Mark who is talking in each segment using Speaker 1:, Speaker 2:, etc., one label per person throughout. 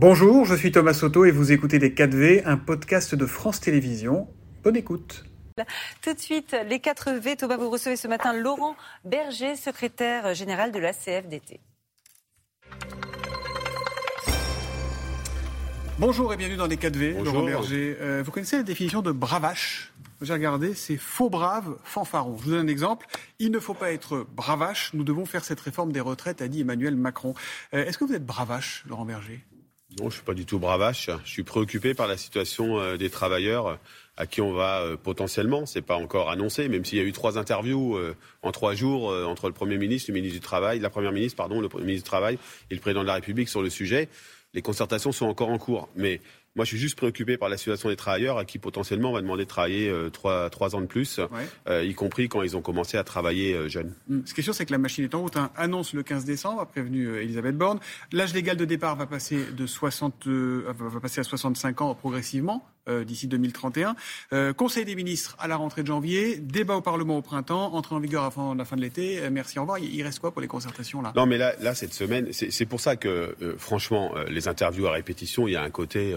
Speaker 1: Bonjour, je suis Thomas Soto et vous écoutez Les 4V, un podcast de France Télévisions. Bonne écoute.
Speaker 2: Tout de suite, les 4 V. Thomas, vous recevez ce matin Laurent Berger, secrétaire général de la CFDT.
Speaker 1: Bonjour et bienvenue dans les 4V, Laurent Berger. Euh, vous connaissez la définition de bravache? J'ai regardé, c'est faux brave, fanfaron. Je vous donne un exemple. Il ne faut pas être bravache, nous devons faire cette réforme des retraites, a dit Emmanuel Macron. Euh, est-ce que vous êtes bravache, Laurent Berger?
Speaker 3: Je ne suis pas du tout bravache. Je suis préoccupé par la situation euh, des travailleurs à qui on va potentiellement, c'est pas encore annoncé, même s'il y a eu trois interviews en trois jours entre le Premier ministre, le ministre du Travail, la Première ministre, pardon, le ministre du Travail et le Président de la République sur le sujet les concertations sont encore en cours. Mais moi, je suis juste préoccupé par la situation des travailleurs à qui potentiellement on va demander de travailler euh, trois, ans de plus, euh, y compris quand ils ont commencé à travailler euh, jeunes.
Speaker 1: Hum. Ce qui est sûr, c'est que la machine est en route. Hein. Annonce le 15 décembre, a prévenu Elisabeth Borne. L'âge légal de départ va passer, de 60, va passer à 65 ans progressivement. Euh, d'ici 2031. Euh, Conseil des ministres à la rentrée de janvier, débat au Parlement au printemps, entrée en vigueur avant la fin de l'été. Euh, merci, au revoir. Il reste quoi pour les concertations là?
Speaker 3: Non, mais là, là cette semaine, c'est pour ça que, franchement, les interviews à répétition, il y a un côté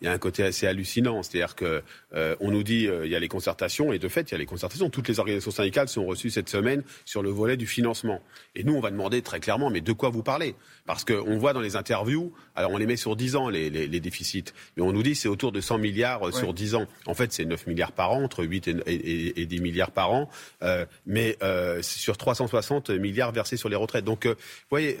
Speaker 3: il y a un côté assez hallucinant. C'est-à-dire que euh, on nous dit euh, il y a les concertations et de fait il y a les concertations. Toutes les organisations syndicales sont reçues cette semaine sur le volet du financement. Et nous on va demander très clairement mais de quoi vous parlez? Parce qu'on voit dans les interviews, alors on les met sur 10 ans les, les, les déficits, mais on nous dit c'est autour de 100 milliards euh, sur 10 ans. En fait c'est 9 milliards par an, entre 8 et, et, et 10 milliards par an, euh, mais euh, sur 360 milliards versés sur les retraites. Donc vous voyez,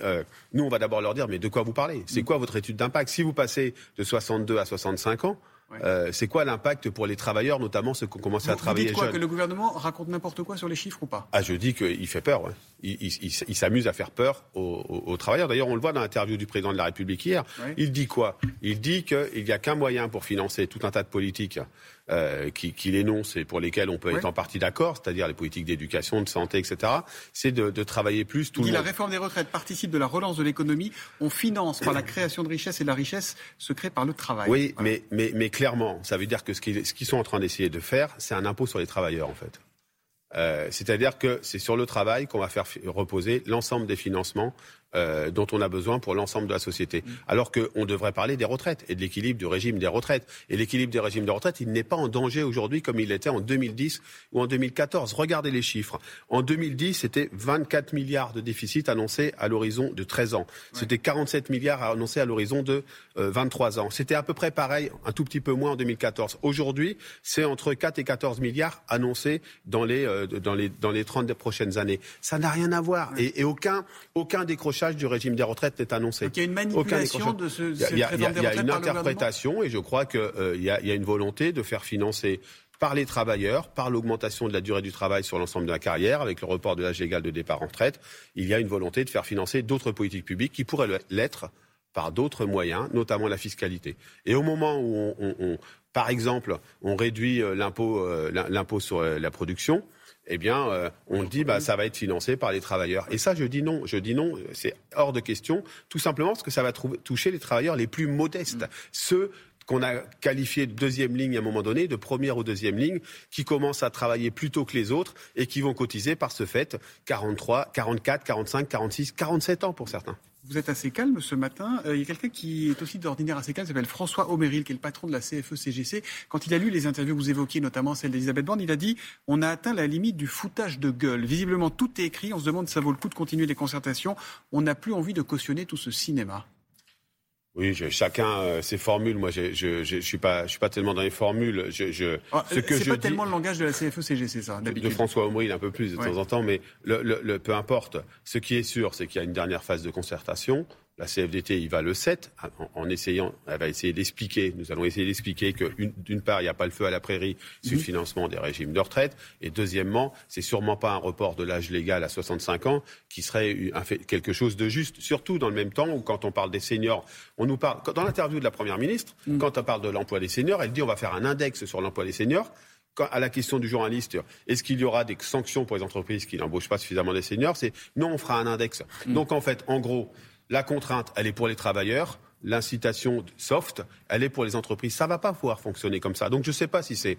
Speaker 3: nous on va d'abord leur dire mais de quoi vous parlez? C'est mm. quoi votre étude d'impact? Si vous passez de 62 à 60 65 ans. Euh, c'est quoi l'impact pour les travailleurs, notamment ceux qui ont commencé à travailler
Speaker 1: vous dites quoi, Que le gouvernement raconte n'importe quoi sur les chiffres ou pas?
Speaker 3: Ah, je dis qu'il fait peur. Il, s'amuse à faire peur aux, travailleurs. D'ailleurs, on le voit dans l'interview du président de la République hier. Il dit quoi? Il dit qu'il n'y a qu'un moyen pour financer tout un tas de politiques euh, qu'il énonce et pour lesquels on peut être en partie d'accord, c'est-à-dire les politiques d'éducation, de santé, etc., c'est de, de, travailler plus tout
Speaker 1: Il
Speaker 3: dit
Speaker 1: La réforme des retraites participe de la relance de l'économie. On finance par la création de richesse et la richesse se crée par le travail.
Speaker 3: Oui, mais, mais, mais, clairement, ça veut dire que ce qu'ils sont en train d'essayer de faire, c'est un impôt sur les travailleurs, en fait. Euh, c'est-à-dire que c'est sur le travail qu'on va faire reposer l'ensemble des financements euh, dont on a besoin pour l'ensemble de la société. Mm. Alors qu'on devrait parler des retraites et de l'équilibre du régime des retraites. Et l'équilibre des régimes de retraite, il n'est pas en danger aujourd'hui comme il l'était en 2010 ou en 2014. Regardez les chiffres. En 2010, c'était 24 milliards de déficit annoncés à l'horizon de 13 ans. C'était 47 milliards annoncés à l'horizon de 23 euh, ans. C'était à peu près pareil, un tout petit peu moins en 2014. Aujourd'hui, c'est entre 4 et 14 milliards annoncés dans les, euh, dans les, dans les 30 prochaines années. Ça n'a rien à voir. Et, et aucun, aucun décrochage du régime des retraites est annoncé.
Speaker 1: il y a une manipulation de ce,
Speaker 3: Il y a, y a une interprétation et je crois qu'il euh, y, a, y a une volonté de faire financer par les travailleurs, par l'augmentation de la durée du travail sur l'ensemble de la carrière, avec le report de l'âge légal de départ en retraite, il y a une volonté de faire financer d'autres politiques publiques qui pourraient l'être par d'autres moyens, notamment la fiscalité. Et au moment où, on, par exemple, on réduit euh, euh, l'impôt sur la production, eh bien, euh, on dit bah ça va être financé par les travailleurs. Et ça, je dis non. Je dis non. C'est hors de question, tout simplement parce que ça va toucher les travailleurs les plus modestes, mm. ceux qu'on a qualifiés de deuxième ligne à un moment donné, de première ou deuxième ligne, qui commencent à travailler plus tôt que les autres et qui vont cotiser par ce fait 43, 44, 45, 46, 47 ans pour certains.
Speaker 1: Vous êtes assez calme ce matin. Euh, il y a quelqu'un qui est aussi d'ordinaire assez calme, s'appelle François Omeril, qui est le patron de la CFE-CGC. Quand il a lu les interviews que vous évoquiez, notamment celle d'Elisabeth Borne, il a dit on a atteint la limite du foutage de gueule. Visiblement, tout est écrit. On se demande si ça vaut le coup de continuer les concertations. On n'a plus envie de cautionner tout ce cinéma.
Speaker 3: Oui, chacun euh, ses formules. Moi, je, je, je, suis pas, je suis pas tellement dans les formules. Je, je
Speaker 1: ah, ce que c'est pas tellement le langage de la CFE-CGC, ça.
Speaker 3: De François Omril un peu plus de temps en temps, mais le, le, peu importe. Ce qui est sûr, c'est qu'il y a une dernière phase de concertation. La CFDT il va le 7 en, essayant, elle va essayer d'expliquer, nous allons essayer d'expliquer que d'une part, il n'y a pas le feu à la prairie sur le mhm. financement des régimes de retraite, et deuxièmement, c'est sûrement pas un report de l'âge légal à 65 ans qui serait quelque chose de juste, surtout dans le même temps où quand on parle des seniors, on nous parle, dans l'interview de la Première ministre, mhm. quand on parle de l'emploi des seniors, elle dit on va faire un index sur l'emploi des seniors à la question du journaliste, est-ce qu'il y aura des sanctions pour les entreprises qui n'embauchent pas suffisamment des seniors C'est non, on fera un index. Mhm. Donc en fait, en gros, la contrainte, elle est pour les travailleurs. L'incitation soft, elle est pour les entreprises. Ça va pas pouvoir fonctionner comme ça. Donc je ne sais pas si c'est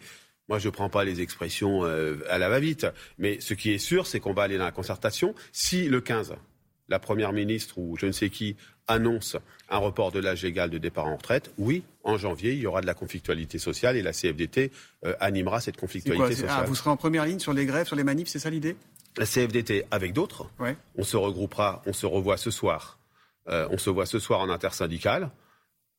Speaker 3: moi, je ne prends pas les expressions euh, à la va-vite, mais ce qui est sûr, c'est qu'on va aller dans la concertation. Si le 15, la Première ministre ou je ne sais qui annonce un report de l'âge légal de départ en retraite, oui, en janvier, il y aura de la conflictualité sociale et la CFDT euh, animera cette conflictualité ah, sociale.
Speaker 1: vous serez en première ligne sur les grèves, sur les manifs, c'est ça l'idée?
Speaker 3: La CFDT avec d'autres. On se regroupera, on se revoit ce soir. Euh, on se voit ce soir en intersyndical.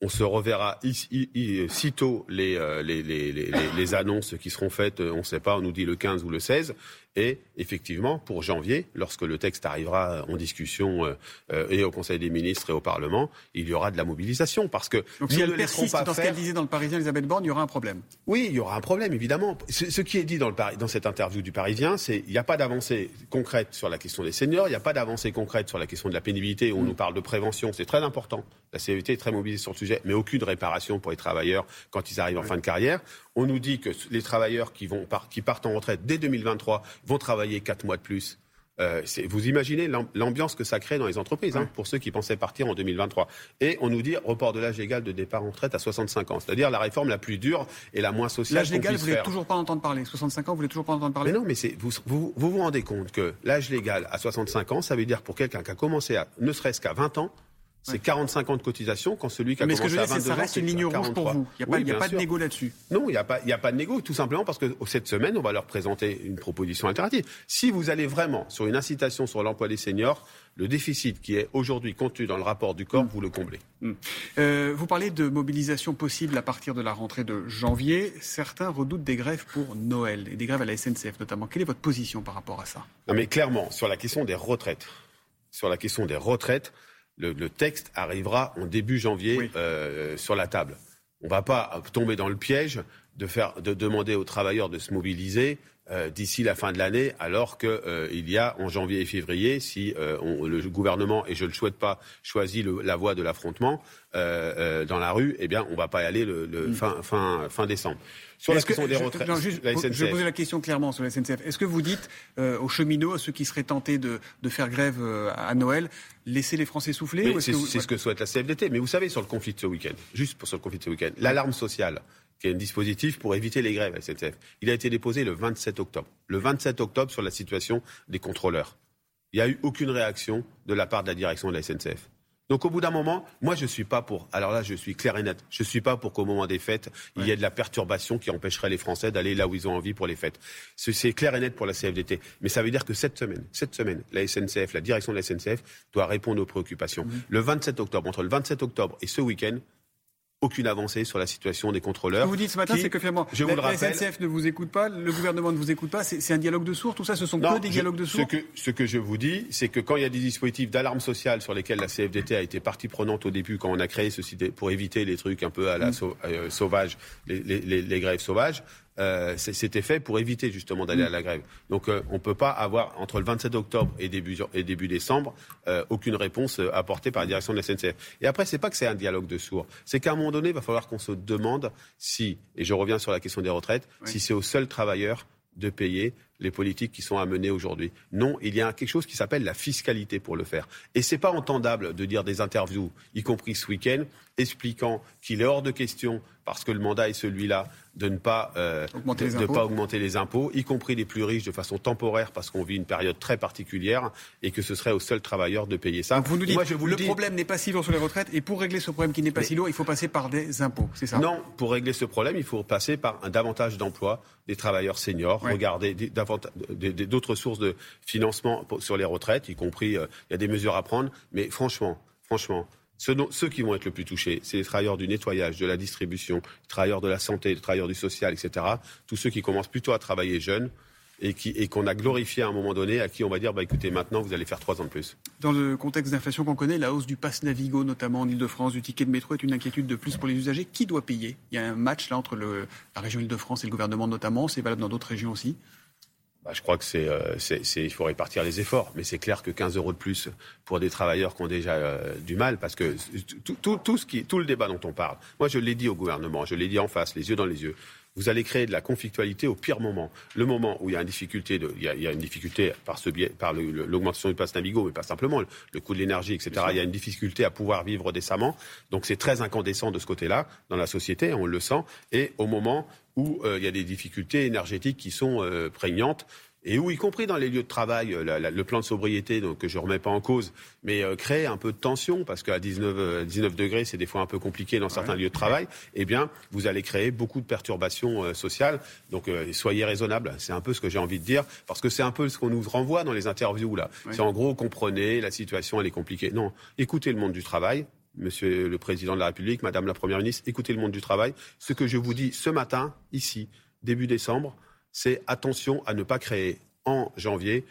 Speaker 3: On se reverra ici, sitôt euh, les, les, les, les, annonces qui seront faites, on ne sait pas, on nous dit le 15 ou le 16. Et effectivement, pour janvier, lorsque le texte arrivera en discussion euh, euh, et au Conseil des ministres et au Parlement, il y aura de la mobilisation. Parce que
Speaker 1: Donc si elle persiste dans ce qu'elle disait dans le Parisien, Elisabeth Borne, il y aura un problème.
Speaker 3: Oui, il y aura un problème, évidemment. Ce, qui est dit dans, le, dans cette interview du Parisien, c'est qu'il n'y a pas d'avancée concrète sur la question des seniors, il n'y a pas d'avancée concrète sur la question de la pénibilité, on mm. nous parle de prévention, c'est très important. La CET est très mobilisée sur le sujet, mais aucune réparation pour les travailleurs quand ils arrivent en fin de carrière. On nous dit que les travailleurs qui, vont, qui partent en retraite dès 2023 vont travailler quatre mois de plus. Euh, vous imaginez l'ambiance que ça crée dans les entreprises, hein, pour ceux qui pensaient partir en 2023. Et on nous dit report de l'âge légal de départ en retraite à 65 ans, c'est-à-dire la réforme la plus dure et la moins sociale.
Speaker 1: L'âge légal, vous voulez toujours pas entendre parler. 65 ans, vous voulez toujours pas entendre parler?
Speaker 3: Mais non, mais vous, vous, vous vous rendez compte que l'âge légal à 65 ans, ça veut dire pour quelqu'un qui a commencé à ne serait-ce qu'à 20 ans, c'est 45 ans de cotisation quand celui qui a
Speaker 1: Mais
Speaker 3: commencé
Speaker 1: ce que je veux dire, ça reste une ligne rouge pour vous. Il n'y a, pas, de négo là-dessus.
Speaker 3: Non, il n'y a, pas, a pas de négo, tout simplement parce que cette semaine, on va leur présenter une proposition alternative. Si vous allez vraiment sur une incitation sur l'emploi des seniors, le déficit qui est aujourd'hui contenu dans le rapport du corps, mm. vous le comblez.
Speaker 1: Mm. Euh, vous parlez de mobilisation possible à partir de la rentrée de janvier. Certains redoutent des grèves pour Noël et des grèves à la SNCF notamment. Quelle est votre position par rapport à ça?
Speaker 3: Non, mais clairement, sur la question des retraites, sur la question des retraites, le, texte arrivera en début janvier euh, sur la table. On ne va pas tomber dans le piège de, faire, de demander aux travailleurs de se mobiliser euh, d'ici la fin de l'année, alors qu'il euh, y a en janvier et février, si le gouvernement, et je ne le souhaite pas, choisit la voie de l'affrontement dans la rue, eh bien, on ne va pas y aller le, mm. fin, fin, fin décembre.
Speaker 1: Sur la question des retraites, Je vais poser la question clairement sur la SNCF. Est-ce que vous dites euh, aux cheminots, à ceux qui seraient tentés de, faire grève euh, à Noël, laissez les Français souffler
Speaker 3: C'est ce que souhaite la CFDT. Mais vous savez, sur le conflit de ce week-end, juste pour sur le conflit de ce week-end, l'alarme sociale, qui est un dispositif pour éviter les grèves à SNCF, il a été déposé le 27 octobre. Le 27 octobre sur la situation des contrôleurs. Il n'y a eu aucune réaction de la part de la direction de la SNCF. Donc au bout d'un moment, moi je ne suis pas pour. Alors là, je suis clair et net. Je ne suis pas pour qu'au moment des fêtes, il y ait de la perturbation qui empêcherait les Français d'aller là où ils ont envie pour les fêtes. C'est clair et net pour la CFDT. Mais ça veut dire que cette semaine, cette semaine, la SNCF, la direction de la SNCF doit répondre aux préoccupations. Mmh. Le 27 octobre, entre le 27 octobre et ce week-end, aucune avancée sur la situation des contrôleurs. Ce
Speaker 1: que vous dites ce matin, c'est que finalement, je la, SNCF ne vous écoute pas, le gouvernement ne vous écoute pas, c'est un dialogue de sourds, tout ça, ce sont que des dialogues de sourds
Speaker 3: ce que, ce que je vous dis, c'est que quand il y a des dispositifs d'alarme sociale sur lesquels la CFDT a été partie prenante au début, quand on a créé ceci pour éviter les trucs un peu à la mm. euh, sauvage, les, les, grèves sauvages, euh, c'était fait pour éviter justement d'aller à la grève. Donc euh, on ne peut pas avoir entre le 27 octobre et début, et début décembre euh, aucune réponse apportée par la direction de la SNCF. Et après, c'est pas que c'est un dialogue de sourds, c'est qu'à un moment donné, il va falloir qu'on se demande si, et je reviens sur la question des retraites, si c'est aux seuls travailleurs de payer les politiques qui sont à mener aujourd'hui. Non, il y a quelque chose qui s'appelle la fiscalité pour le faire. Et c'est pas entendable de dire des interviews, y compris ce week-end, expliquant qu'il est hors de question, parce que le mandat est celui-là, de ne pas, euh, de, pas augmenter les impôts, y compris les plus riches de façon temporaire, parce qu'on vit une période très particulière, et que ce serait aux seuls travailleurs de payer ça.
Speaker 1: vous nous dites, le, le problème n'est pas si lourd sur les retraites, et pour régler ce problème qui n'est pas si lourd, il faut passer par des impôts, c'est ça?
Speaker 3: Non, pour régler ce problème, il faut passer par un davantage d'emplois des travailleurs seniors, regarder d'autres sources de financement sur les retraites, y compris, euh, il y a des mesures à prendre, mais franchement, franchement, ceux, qui vont être le plus touchés, c'est les travailleurs du nettoyage, de la distribution, les travailleurs de la santé, les travailleurs du social, etc. Tous ceux qui commencent plutôt à travailler jeunes et qu'on a glorifié à un moment donné, à qui on va dire, bah, écoutez, maintenant, vous allez faire trois ans de plus.
Speaker 1: Dans le contexte d'inflation qu'on connaît, la hausse du pass Navigo, notamment en Ile-de-France, du ticket de métro, est une inquiétude de plus pour les usagers. Qui doit payer? Il y a un match là entre la région Ile-de-France et le gouvernement notamment. C'est valable dans d'autres régions aussi
Speaker 3: bah, je crois que euh, c'est, il faut répartir les efforts, mais c'est clair que 15 euros de plus pour des travailleurs qui ont déjà euh, du mal, parce que tout, tout, tout le débat dont on parle, moi je l'ai dit au gouvernement, je l'ai dit en face, les yeux dans les yeux. Vous allez créer de la conflictualité au pire moment. Le moment où il y a une difficulté, de, il, y a, il y a une difficulté par ce biais, par l'augmentation du pass Navigo, mais pas simplement le, coût de l'énergie, etc. Il y a une difficulté à pouvoir vivre décemment. Donc c'est très incandescent de ce côté-là dans la société, on le sent. Et au moment où euh, il y a des difficultés énergétiques qui sont prégnantes, et où, y compris dans les lieux de travail, euh, le plan de sobriété donc, que je ne remets pas en cause, mais euh, créer un peu de tension, parce qu'à 19, 19 degrés, c'est des fois un peu compliqué dans certains lieux de travail, eh bien, vous allez créer beaucoup de perturbations sociales. Donc, soyez raisonnables. C'est un peu ce que j'ai envie de dire, parce que c'est un peu ce qu'on nous renvoie dans les interviews, là. C'est en gros, comprenez, la situation, elle est compliquée. Non, écoutez le monde du travail, Monsieur le Président de la République, Madame la Première ministre, écoutez le monde du travail. Ce que je vous dis ce matin, ici, début décembre, c'est attention à ne pas créer en janvier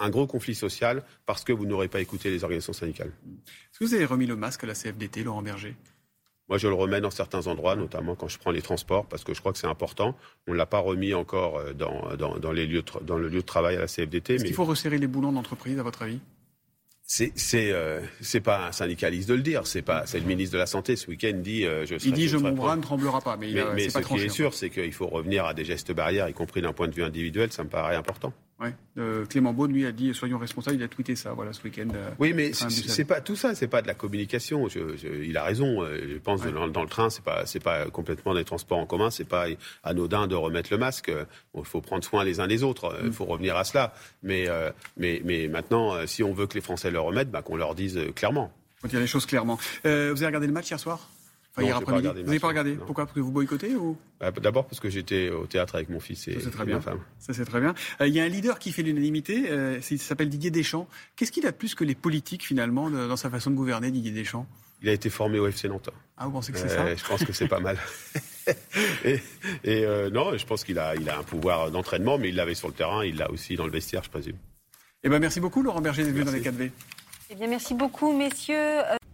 Speaker 3: un gros conflit social parce que vous n'aurez pas écouté les organisations syndicales.
Speaker 1: Est-ce que vous avez remis le masque à la CFDT, Laurent Berger?
Speaker 3: Moi, je le remets dans certains endroits, notamment quand je prends les transports, parce que je crois que c'est important. On ne l'a pas remis encore euh, dans, dans, les lieux dans le lieu de travail à la CFDT.
Speaker 1: Est-ce qu'il faut resserrer les boulons d'entreprise, à votre avis?
Speaker 3: C'est c'est euh, pas un syndicaliste de le dire, c'est pas c'est le ministre de la santé. Ce week-end dit
Speaker 1: euh, je Il dit je, mon bras ne tremblera pas, mais,
Speaker 3: mais, ce qui est sûr c'est qu'il faut revenir à des gestes barrières, y compris d'un point de vue individuel, ça me paraît important.
Speaker 1: Ouais. Euh, Clément Beaune, lui, a dit soyons responsables. Il a tweeté ça, voilà, ce week-end. Euh,
Speaker 3: oui, mais c'est pas tout ça, c'est pas de la communication. il a raison. Euh, je pense que dans, le train, c'est pas c'est pas complètement des transports en commun. C'est pas anodin de remettre le masque. Il faut prendre soin les uns des autres. Il mm. faut revenir à cela. Mais mais mais maintenant, si on veut que les Français le remettent, bah, qu'on leur dise clairement.
Speaker 1: On dire les choses clairement. vous avez regardé le match hier soir? Vous n'avez pas regardé Pourquoi Parce que vous boycottez ou
Speaker 3: bah, D'abord parce que j'étais au théâtre avec mon fils et,
Speaker 1: très
Speaker 3: ma
Speaker 1: femme. Ça c'est très bien. Euh, il y a un leader qui fait l'unanimité, euh, il s'appelle Didier Deschamps. Qu'est-ce qu'il a de plus que les politiques finalement dans sa façon de gouverner, Didier Deschamps?
Speaker 3: Il a été formé au FC Nantes.
Speaker 1: Ah vous pensez que c'est ça?
Speaker 3: Je pense que c'est pas mal. et, euh, non, je pense qu'il a, il a un pouvoir d'entraînement, mais il l'avait sur le terrain, il l'a aussi dans le vestiaire, je présume.
Speaker 1: Eh ben merci beaucoup Laurent Berger d'être venu dans les 4V.
Speaker 2: Eh bien merci beaucoup messieurs.